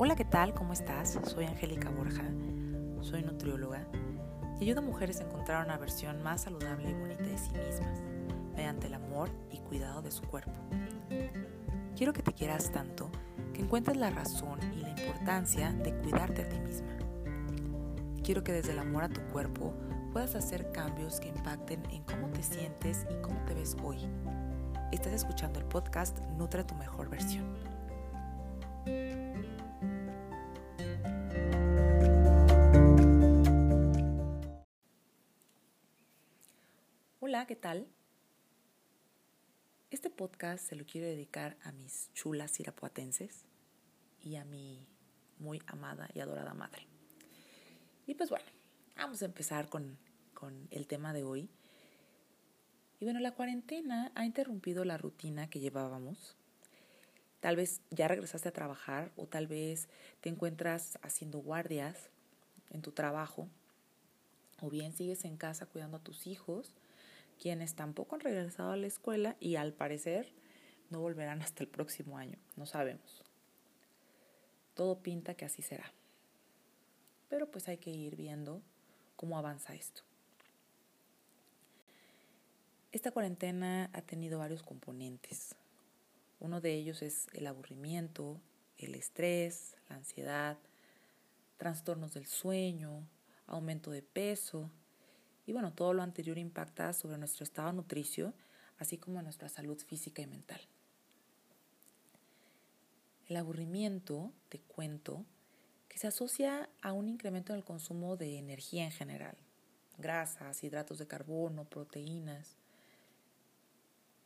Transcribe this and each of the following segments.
Hola, ¿qué tal? ¿Cómo estás? Soy Angélica Borja, soy nutrióloga y ayudo a mujeres a encontrar una versión más saludable y bonita de sí mismas mediante el amor y cuidado de su cuerpo. Quiero que te quieras tanto que encuentres la razón y la importancia de cuidarte a ti misma. Quiero que desde el amor a tu cuerpo puedas hacer cambios que impacten en cómo te sientes y cómo te ves hoy. Estás escuchando el podcast Nutre tu mejor versión. ¿Qué tal? Este podcast se lo quiero dedicar a mis chulas irapuatenses y a mi muy amada y adorada madre. Y pues bueno, vamos a empezar con, con el tema de hoy. Y bueno, la cuarentena ha interrumpido la rutina que llevábamos. Tal vez ya regresaste a trabajar o tal vez te encuentras haciendo guardias en tu trabajo o bien sigues en casa cuidando a tus hijos quienes tampoco han regresado a la escuela y al parecer no volverán hasta el próximo año, no sabemos. Todo pinta que así será. Pero pues hay que ir viendo cómo avanza esto. Esta cuarentena ha tenido varios componentes. Uno de ellos es el aburrimiento, el estrés, la ansiedad, trastornos del sueño, aumento de peso, y bueno, todo lo anterior impacta sobre nuestro estado nutricio, así como nuestra salud física y mental. El aburrimiento, te cuento, que se asocia a un incremento en el consumo de energía en general, grasas, hidratos de carbono, proteínas.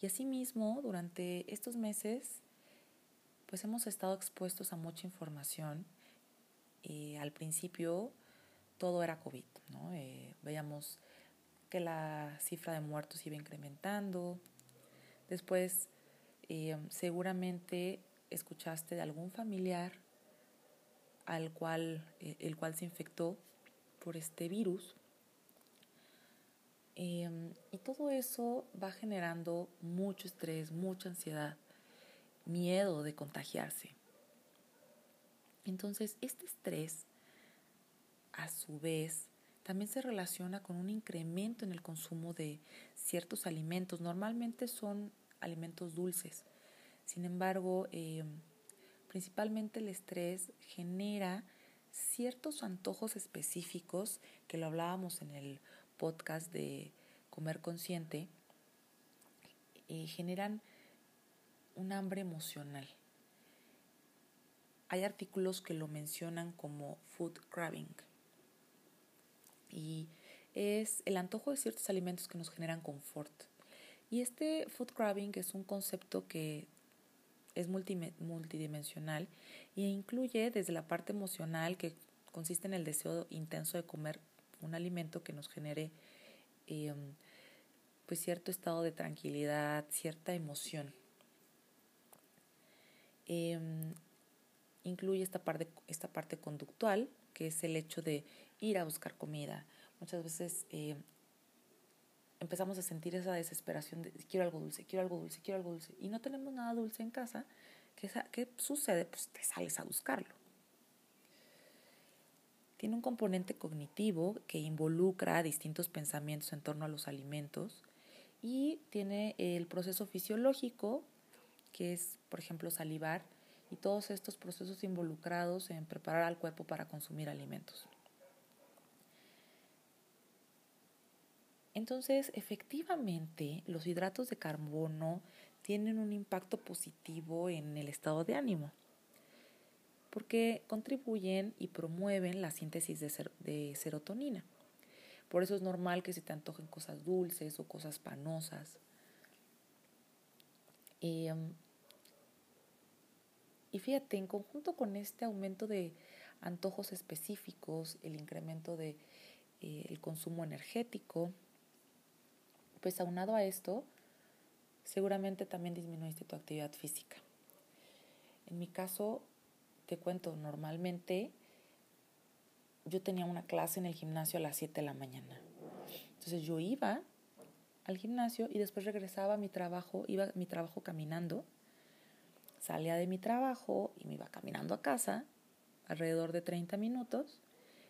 Y asimismo, durante estos meses, pues hemos estado expuestos a mucha información. y al principio todo era COVID, ¿no? Eh, veíamos que la cifra de muertos iba incrementando. Después, eh, seguramente escuchaste de algún familiar al cual, eh, el cual se infectó por este virus. Em, y todo eso va generando mucho estrés, mucha ansiedad, miedo de contagiarse. Entonces, este estrés, a su vez, también se relaciona con un incremento en el consumo de ciertos alimentos. Normalmente son alimentos dulces. Sin embargo, em, principalmente el estrés genera ciertos antojos específicos, que lo hablábamos en el podcast de Comer Consciente, generan un hambre emocional. Hay artículos que lo mencionan como food craving y es el antojo de ciertos alimentos que nos generan confort. Y este food craving es un concepto que es multidimensional e incluye desde la parte emocional que consiste en el deseo intenso de comer un alimento que nos genere em, pues cierto estado de tranquilidad, cierta emoción. Em, incluye esta parte, esta parte conductual, que es el hecho de ir a buscar comida. Muchas veces eh, empezamos a sentir esa desesperación de quiero algo dulce, quiero algo dulce, quiero algo dulce. Y no tenemos nada dulce en casa. ¿Qué, qué sucede? Pues te sales a buscarlo. Tiene un componente cognitivo que involucra distintos pensamientos en torno a los alimentos y tiene el proceso fisiológico, que es, por ejemplo, salivar, y todos estos procesos involucrados en preparar al cuerpo para consumir alimentos. Entonces, efectivamente, los hidratos de carbono tienen un impacto positivo en el estado de ánimo, porque contribuyen y promueven la síntesis de, serotonina. Por eso es normal que se te antojen cosas dulces o cosas panosas. Em, y fíjate, en conjunto con este aumento de antojos específicos, el incremento del de, eh, consumo energético, pues aunado a esto, seguramente también disminuiste tu actividad física. En mi caso, te cuento, normalmente yo tenía una clase en el gimnasio a las 7 de la mañana. Entonces yo iba al gimnasio y después regresaba a mi trabajo, iba a mi trabajo caminando, salía de mi trabajo y me iba caminando a casa alrededor de 30 minutos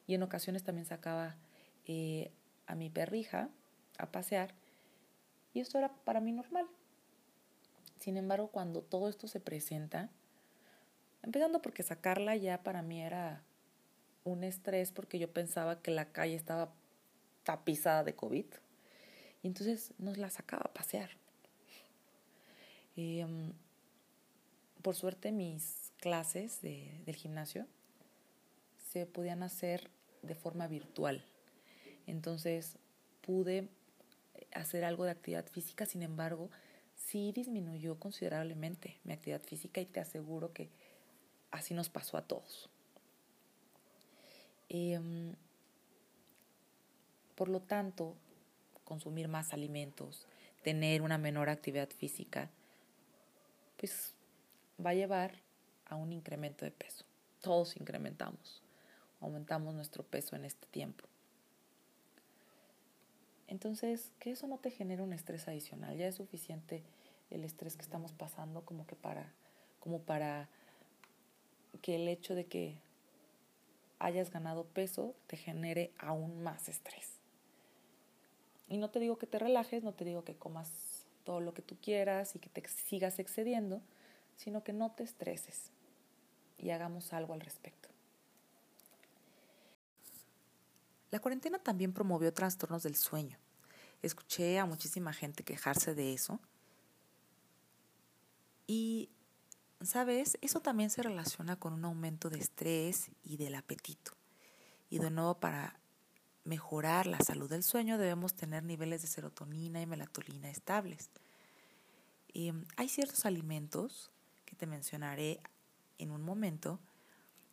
y en ocasiones también sacaba eh, a mi perrija a pasear y esto era para mí normal. Sin embargo, cuando todo esto se presenta, empezando porque sacarla ya para mí era un estrés porque yo pensaba que la calle estaba tapizada de COVID y entonces nos la sacaba a pasear. Em, por suerte mis clases del gimnasio se podían hacer de forma virtual. Entonces pude hacer algo de actividad física, sin embargo, sí disminuyó considerablemente mi actividad física y te aseguro que así nos pasó a todos. Em, por lo tanto, consumir más alimentos, tener una menor actividad física, pues va a llevar a un incremento de peso. Todos incrementamos, aumentamos nuestro peso en este tiempo. Entonces, que eso no te genere un estrés adicional. Ya es suficiente el estrés que estamos pasando como que para, como para que el hecho de que hayas ganado peso te genere aún más estrés. Y no te digo que te relajes, no te digo que comas todo lo que tú quieras y que te sigas excediendo, sino que no te estreses y hagamos algo al respecto. La cuarentena también promovió trastornos del sueño. Escuché a muchísima gente quejarse de eso. Y, ¿sabes? Eso también se relaciona con un aumento de estrés y del apetito. Y de nuevo, para mejorar la salud del sueño debemos tener niveles de serotonina y melatonina estables. Em, hay ciertos alimentos que te mencionaré en un momento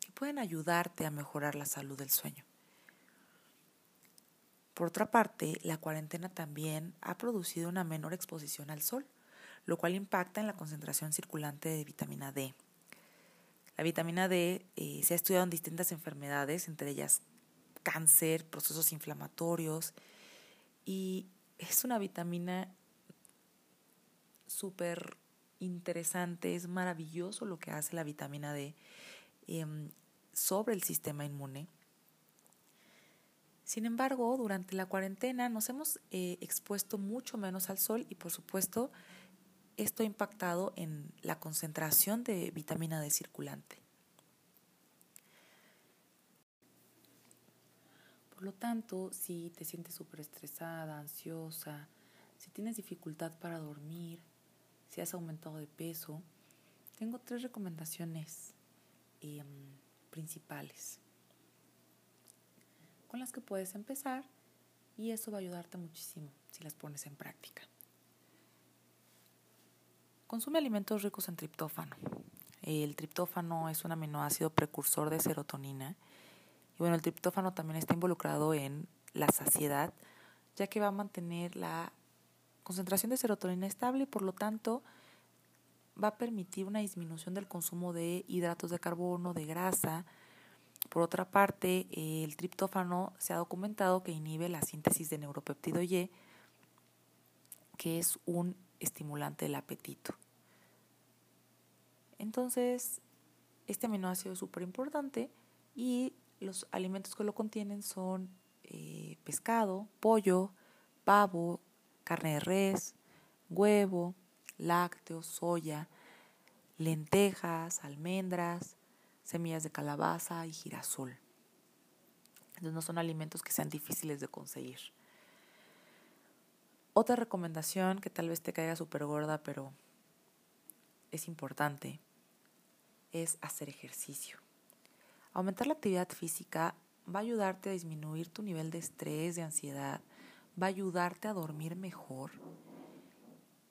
que pueden ayudarte a mejorar la salud del sueño. Por otra parte, la cuarentena también ha producido una menor exposición al sol, lo cual impacta en la concentración circulante de vitamina D. La vitamina D eh, se ha estudiado en distintas enfermedades, entre ellas cáncer, procesos inflamatorios, y es una vitamina súper interesante, es maravilloso lo que hace la vitamina D em, sobre el sistema inmune sin embargo, durante la cuarentena nos hemos eh, expuesto mucho menos al sol y por supuesto esto ha impactado en la concentración de vitamina D circulante. Por lo tanto, si te sientes súper estresada, ansiosa, si tienes dificultad para dormir, si has aumentado de peso, tengo tres recomendaciones em, principales con las que puedes empezar y eso va a ayudarte muchísimo si las pones en práctica. Consume alimentos ricos en triptófano. El triptófano es un aminoácido precursor de serotonina. Y bueno, el triptófano también está involucrado en la saciedad, ya que va a mantener la concentración de serotonina estable y por lo tanto va a permitir una disminución del consumo de hidratos de carbono, de grasa, por otra parte, el triptófano se ha documentado que inhibe la síntesis de neuropéptido Y, que es un estimulante del apetito. Entonces, este aminoácido es súper importante y los alimentos que lo contienen son eh, pescado, pollo, pavo, carne de res, huevo, lácteos, soya, lentejas, almendras, semillas de calabaza y girasol. Entonces no son alimentos que sean difíciles de conseguir. Otra recomendación que tal vez te caiga súper gorda, pero es importante, es hacer ejercicio. Aumentar la actividad física va a ayudarte a disminuir tu nivel de estrés, de ansiedad, va a ayudarte a dormir mejor.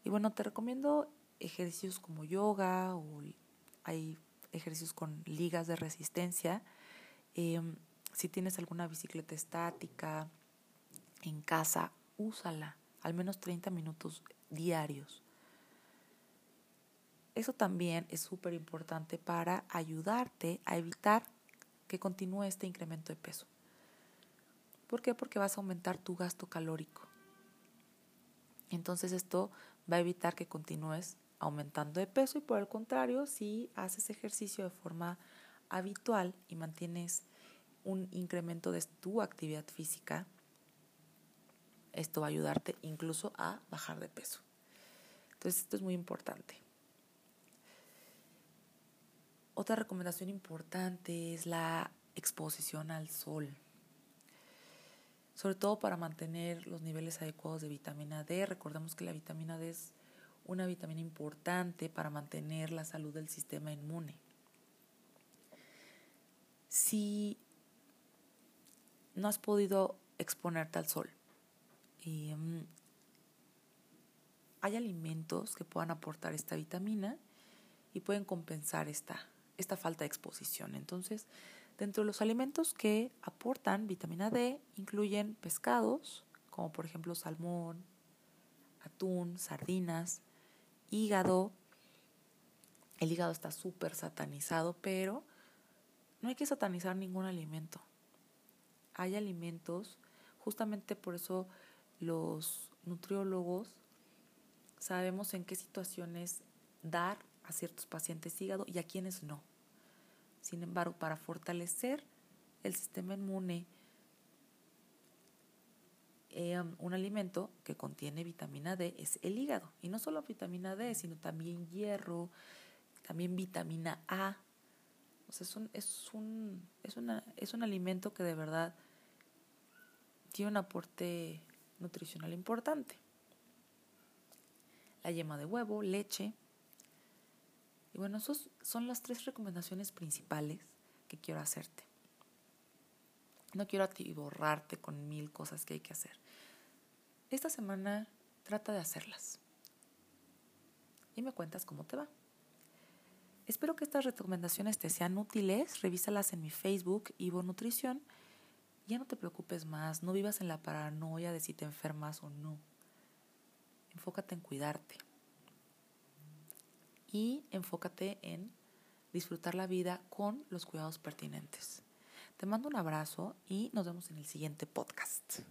Y bueno, te recomiendo ejercicios como yoga o hay ejercicios con ligas de resistencia. Em, si tienes alguna bicicleta estática en casa, úsala al menos 30 minutos diarios. Eso también es súper importante para ayudarte a evitar que continúe este incremento de peso. ¿Por qué? Porque vas a aumentar tu gasto calórico. Entonces esto va a evitar que continúes aumentando de peso y por el contrario, si haces ejercicio de forma habitual y mantienes un incremento de tu actividad física, esto va a ayudarte incluso a bajar de peso. Entonces esto es muy importante. Otra recomendación importante es la exposición al sol, sobre todo para mantener los niveles adecuados de vitamina D. Recordemos que la vitamina D es una vitamina importante para mantener la salud del sistema inmune. Si no has podido exponerte al sol, mm, hay alimentos que puedan aportar esta vitamina y pueden compensar esta, esta falta de exposición. Entonces, dentro de los alimentos que aportan vitamina D incluyen pescados, como por ejemplo salmón, atún, sardinas, hígado. El hígado está súper satanizado, pero no hay que satanizar ningún alimento. Hay alimentos, justamente por eso los nutriólogos sabemos en qué situaciones dar a ciertos pacientes hígado y a quienes no. Sin embargo, para fortalecer el sistema inmune, eh, un alimento que contiene vitamina D es el hígado. Y no solo vitamina D, sino también hierro, también vitamina A. O sea, es un, es un, es una, es un alimento que de verdad tiene un aporte nutricional importante. La yema de huevo, leche. Y bueno, esas son las tres recomendaciones principales que quiero hacerte. No quiero atiborrarte con mil cosas que hay que hacer. Esta semana trata de hacerlas. Y me cuentas cómo te va. Espero que estas recomendaciones te sean útiles. Revísalas en mi Facebook, Ivo Nutrición. Ya no te preocupes más. No vivas en la paranoia de si te enfermas o no. Enfócate en cuidarte. Y enfócate en disfrutar la vida con los cuidados pertinentes. Te mando un abrazo y nos vemos en el siguiente podcast.